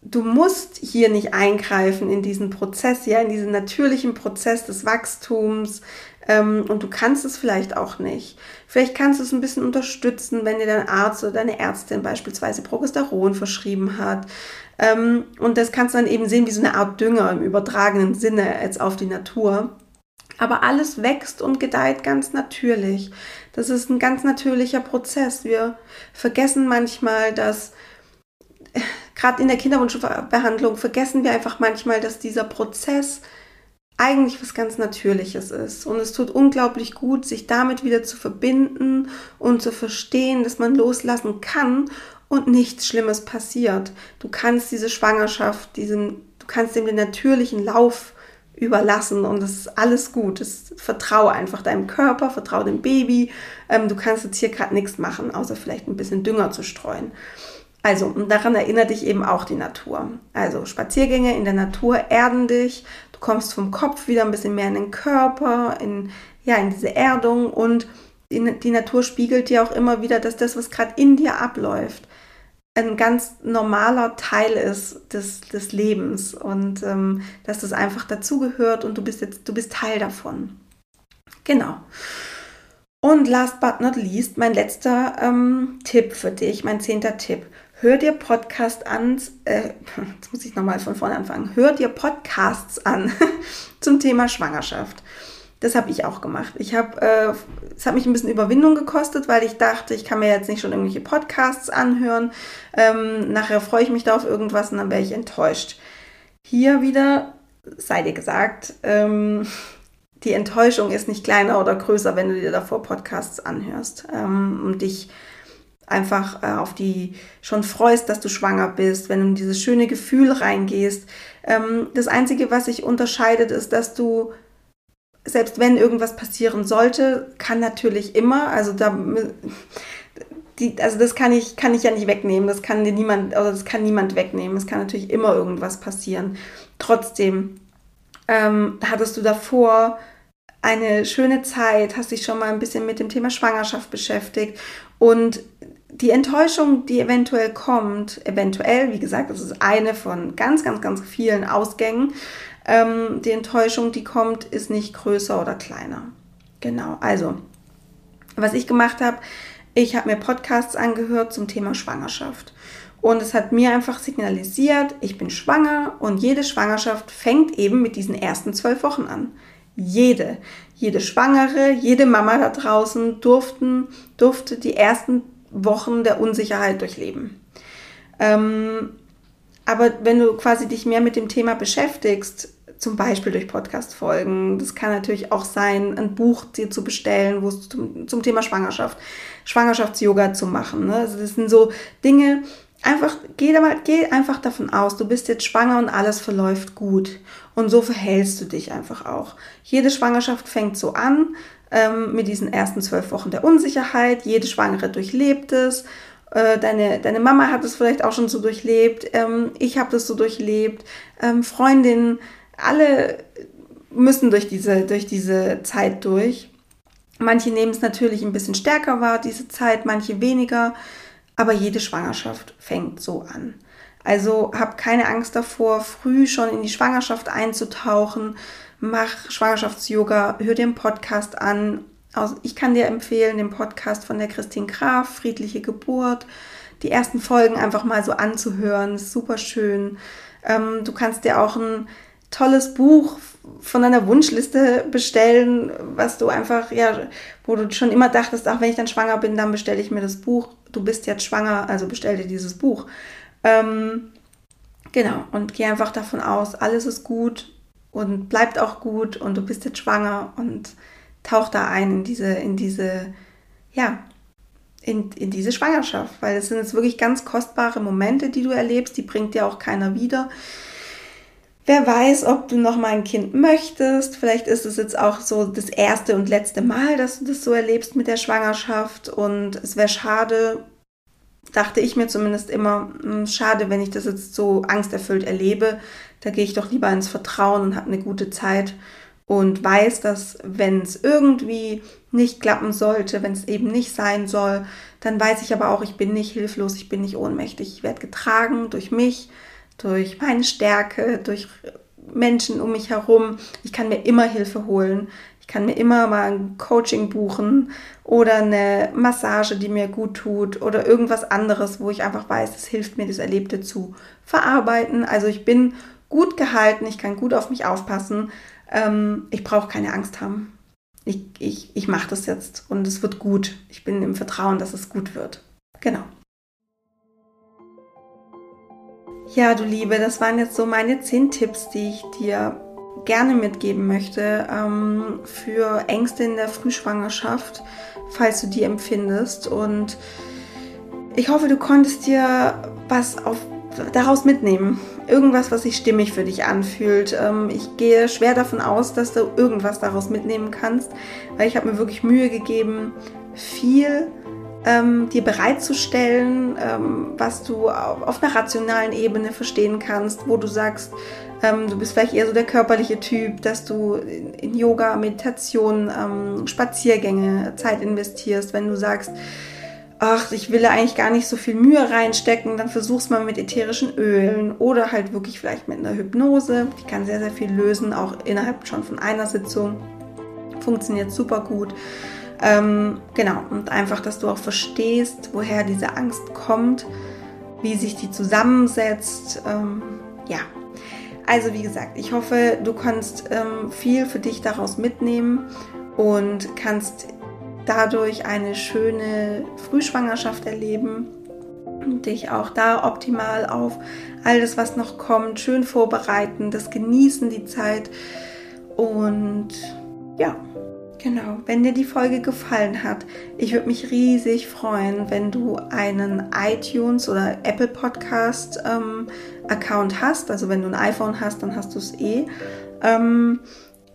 du musst hier nicht eingreifen in diesen Prozess, ja, in diesen natürlichen Prozess des Wachstums, ähm, und du kannst es vielleicht auch nicht. Vielleicht kannst du es ein bisschen unterstützen, wenn dir dein Arzt oder deine Ärztin beispielsweise Progesteron verschrieben hat. Ähm, und das kannst du dann eben sehen wie so eine Art Dünger im übertragenen Sinne jetzt auf die Natur. Aber alles wächst und gedeiht ganz natürlich. Das ist ein ganz natürlicher Prozess. Wir vergessen manchmal, dass äh, gerade in der Kinderwunschbehandlung vergessen wir einfach manchmal, dass dieser Prozess eigentlich was ganz Natürliches ist. Und es tut unglaublich gut, sich damit wieder zu verbinden und zu verstehen, dass man loslassen kann und nichts Schlimmes passiert. Du kannst diese Schwangerschaft, diesen, du kannst dem den natürlichen Lauf überlassen und das ist alles gut. Das, vertraue einfach deinem Körper, vertraue dem Baby. Ähm, du kannst jetzt hier gerade nichts machen, außer vielleicht ein bisschen Dünger zu streuen. Also, und daran erinnert dich eben auch die Natur. Also, Spaziergänge in der Natur erden dich, kommst vom Kopf wieder ein bisschen mehr in den Körper, in, ja, in diese Erdung und die, die Natur spiegelt dir auch immer wieder, dass das, was gerade in dir abläuft, ein ganz normaler Teil ist des, des Lebens und ähm, dass das einfach dazugehört und du bist jetzt, du bist Teil davon. Genau. Und last but not least, mein letzter ähm, Tipp für dich, mein zehnter Tipp hör dir Podcast an, äh, <laughs> jetzt muss ich nochmal von vorne anfangen, hör dir Podcasts an <laughs> zum Thema Schwangerschaft. Das habe ich auch gemacht. Ich habe, äh, es hat mich ein bisschen Überwindung gekostet, weil ich dachte, ich kann mir jetzt nicht schon irgendwelche Podcasts anhören. Ähm, nachher freue ich mich da auf irgendwas und dann wäre ich enttäuscht. Hier wieder sei dir gesagt, ähm, die Enttäuschung ist nicht kleiner oder größer, wenn du dir davor Podcasts anhörst ähm, und dich einfach äh, auf die schon freust, dass du schwanger bist, wenn du in dieses schöne Gefühl reingehst. Ähm, das Einzige, was sich unterscheidet, ist, dass du, selbst wenn irgendwas passieren sollte, kann natürlich immer, also da, die, also das kann ich, kann ich ja nicht wegnehmen, das kann dir niemand, also das kann niemand wegnehmen. Es kann natürlich immer irgendwas passieren. Trotzdem ähm, hattest du davor eine schöne Zeit, hast dich schon mal ein bisschen mit dem Thema Schwangerschaft beschäftigt und die Enttäuschung, die eventuell kommt, eventuell, wie gesagt, das ist eine von ganz, ganz, ganz vielen Ausgängen. Ähm, die Enttäuschung, die kommt, ist nicht größer oder kleiner. Genau, also, was ich gemacht habe, ich habe mir Podcasts angehört zum Thema Schwangerschaft. Und es hat mir einfach signalisiert, ich bin schwanger und jede Schwangerschaft fängt eben mit diesen ersten zwölf Wochen an. Jede, jede Schwangere, jede Mama da draußen durften, durfte die ersten Wochen der Unsicherheit durchleben. Ähm, aber wenn du quasi dich mehr mit dem Thema beschäftigst, zum Beispiel durch Podcast-Folgen, das kann natürlich auch sein, ein Buch dir zu bestellen, wo es zum, zum Thema Schwangerschaft, Schwangerschafts-Yoga zu machen. Ne? Also das sind so Dinge, einfach, geh, mal, geh einfach davon aus, du bist jetzt schwanger und alles verläuft gut. Und so verhältst du dich einfach auch. Jede Schwangerschaft fängt so an ähm, mit diesen ersten zwölf Wochen der Unsicherheit. Jede Schwangere durchlebt es. Äh, deine, deine Mama hat es vielleicht auch schon so durchlebt. Ähm, ich habe das so durchlebt. Ähm, Freundinnen, alle müssen durch diese, durch diese Zeit durch. Manche nehmen es natürlich ein bisschen stärker wahr, diese Zeit, manche weniger. Aber jede Schwangerschaft fängt so an. Also hab keine Angst davor, früh schon in die Schwangerschaft einzutauchen mach Schwangerschafts-Yoga, hör dir einen Podcast an. Also ich kann dir empfehlen, den Podcast von der Christine Graf, Friedliche Geburt, die ersten Folgen einfach mal so anzuhören. ist super schön. Ähm, du kannst dir auch ein tolles Buch von deiner Wunschliste bestellen, was du einfach, ja, wo du schon immer dachtest, ach, wenn ich dann schwanger bin, dann bestelle ich mir das Buch. Du bist jetzt schwanger, also bestell dir dieses Buch. Ähm, genau, und geh einfach davon aus, alles ist gut, und bleibt auch gut und du bist jetzt schwanger und tauch da ein in diese, in diese, ja, in, in diese Schwangerschaft, weil es sind jetzt wirklich ganz kostbare Momente, die du erlebst, die bringt dir auch keiner wieder. Wer weiß, ob du noch mal ein Kind möchtest. Vielleicht ist es jetzt auch so das erste und letzte Mal, dass du das so erlebst mit der Schwangerschaft. Und es wäre schade, dachte ich mir zumindest immer, hm, schade, wenn ich das jetzt so angsterfüllt erlebe, da gehe ich doch lieber ins Vertrauen und habe eine gute Zeit und weiß, dass wenn es irgendwie nicht klappen sollte, wenn es eben nicht sein soll, dann weiß ich aber auch, ich bin nicht hilflos, ich bin nicht ohnmächtig. Ich werde getragen durch mich, durch meine Stärke, durch Menschen um mich herum. Ich kann mir immer Hilfe holen. Ich kann mir immer mal ein Coaching buchen oder eine Massage, die mir gut tut oder irgendwas anderes, wo ich einfach weiß, es hilft mir, das Erlebte zu verarbeiten. Also ich bin gut gehalten, ich kann gut auf mich aufpassen. Ähm, ich brauche keine Angst haben. Ich, ich, ich mache das jetzt und es wird gut. Ich bin im Vertrauen, dass es gut wird. Genau. Ja, du Liebe, das waren jetzt so meine zehn Tipps, die ich dir gerne mitgeben möchte ähm, für Ängste in der Frühschwangerschaft, falls du die empfindest. Und ich hoffe, du konntest dir was auf, daraus mitnehmen irgendwas, was sich stimmig für dich anfühlt. Ähm, ich gehe schwer davon aus, dass du irgendwas daraus mitnehmen kannst, weil ich habe mir wirklich Mühe gegeben, viel ähm, dir bereitzustellen, ähm, was du auf, einer rationalen Ebene verstehen kannst, wo du sagst, ähm, du bist vielleicht eher so der körperliche Typ, dass du in, in Yoga, Meditation, ähm, Spaziergänge Zeit investierst, wenn du sagst, ach, ich will eigentlich gar nicht so viel Mühe reinstecken, dann versuch's mal mit ätherischen Ölen oder halt wirklich vielleicht mit einer Hypnose. Die kann sehr, sehr viel lösen, auch innerhalb schon von einer Sitzung. Funktioniert super gut. Ähm, genau, und einfach, dass du auch verstehst, woher diese Angst kommt, wie sich die zusammensetzt. Ähm, ja, also wie gesagt, ich hoffe, du kannst ähm, viel für dich daraus mitnehmen und kannst dadurch eine schöne Frühschwangerschaft erleben und dich auch da optimal auf alles, was noch kommt, schön vorbereiten, das Genießen, die Zeit und ja, Genau, wenn dir die Folge gefallen hat, ich würde mich riesig freuen, wenn du einen iTunes oder Apple Podcast ähm, Account hast. Also wenn du ein iPhone hast, dann hast du es eh. Ähm,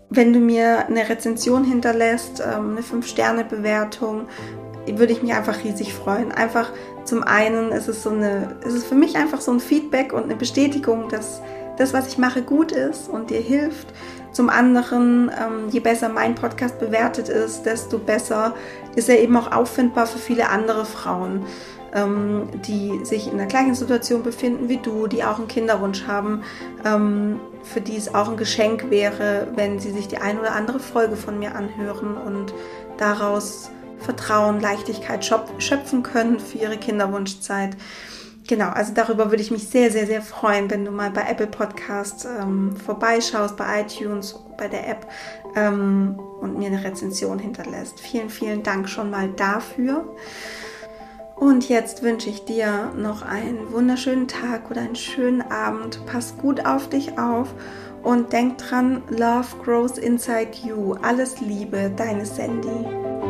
wenn du mir eine Rezension hinterlässt, ähm, eine 5-Sterne-Bewertung, würde ich mich einfach riesig freuen. Einfach zum einen ist es so eine, ist es für mich einfach so ein Feedback und eine Bestätigung, dass das, was ich mache, gut ist und dir hilft. Zum anderen, ähm, je besser mein Podcast bewertet ist, desto besser ist er eben auch auffindbar für viele andere Frauen, ähm, die sich in der gleichen Situation befinden wie du, die auch einen Kinderwunsch haben, für die es auch ein Geschenk wäre, wenn sie sich die ein oder andere Folge von mir anhören und daraus Vertrauen, Leichtigkeit schöpfen können für ihre Kinderwunschzeit. Genau, also darüber würde ich mich sehr, sehr, sehr freuen, wenn du mal bei Apple Podcasts ähm, vorbeischaust, bei iTunes, bei der App ähm, und mir eine Rezension hinterlässt. Vielen, vielen Dank schon mal dafür. Und jetzt wünsche ich dir noch einen wunderschönen Tag oder einen schönen Abend. Pass gut auf dich auf und denk dran, Love grows inside you. Alles Liebe, deine Sandy.